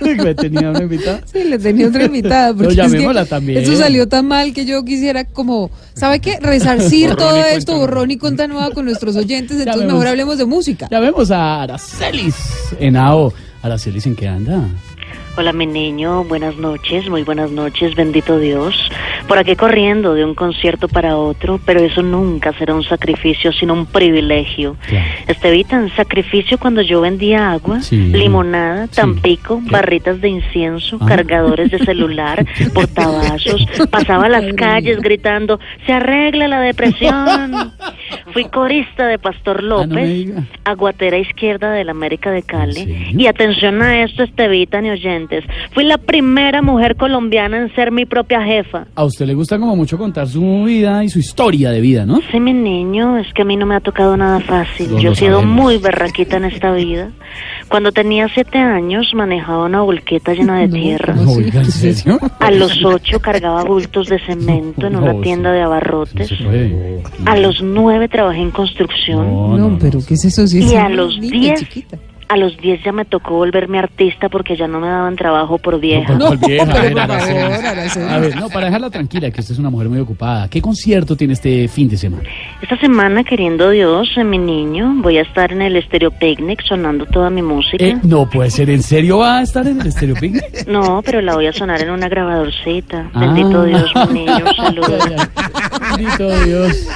Tenía una invitada. Sí, le tenía otra invitada. Pero es que llamémosla también. Eso salió tan mal que yo quisiera como, ¿sabe qué? Resarcir Borrón todo esto, borrón y cuenta nueva con nuestros oyentes. Entonces Llamemos. mejor hablemos de música. Ya vemos a Aracelis en AO. Aracelis, ¿en qué anda? Hola mi niño, buenas noches, muy buenas noches, bendito Dios. Por aquí corriendo de un concierto para otro, pero eso nunca será un sacrificio, sino un privilegio. Claro. Estevita, en sacrificio cuando yo vendía agua, Sí. limonada, Sí. tampico, ¿Qué? barritas de incienso, Ah. cargadores de celular, portavasos, pasaba a las calles gritando, se arregla la depresión. Fui corista de Pastor Ah, no López, aguatera izquierda de la América de Cali. Y atención a esto, Estevita ni oyentes. Fui la primera mujer colombiana en ser mi propia jefa. A usted le gusta como mucho contar su vida y su historia de vida, ¿no? Sí, mi niño, es que a mí no me ha tocado nada fácil. Yo he sido sabemos. muy berraquita en esta vida. Cuando tenía siete años manejaba una volqueta llena de No, tierra. ¿cómo así? Oiga, ¿en serio? A los ocho cargaba bultos de cemento en una No, tienda de No abarrotes. A los nueve trabajé en construcción. No, No, no, pero ¿qué es eso? Si es Y a los diez chiquita. A los 10 ya me tocó volverme artista porque ya no me daban trabajo por vieja. No, ¿cuál vieja? A ver. A no, para dejarla tranquila, que usted es una mujer muy ocupada. ¿Qué concierto tiene este fin de semana? Esta semana, queriendo Dios, en mi niño, voy a estar en el Stereo Picnic sonando toda mi música. Eh, no puede ser, ¿en serio va a estar en el Stereo Picnic? No, pero la voy a sonar en una grabadorcita. Ah. Bendito Dios, mi niño, saludos. Bendito Dios.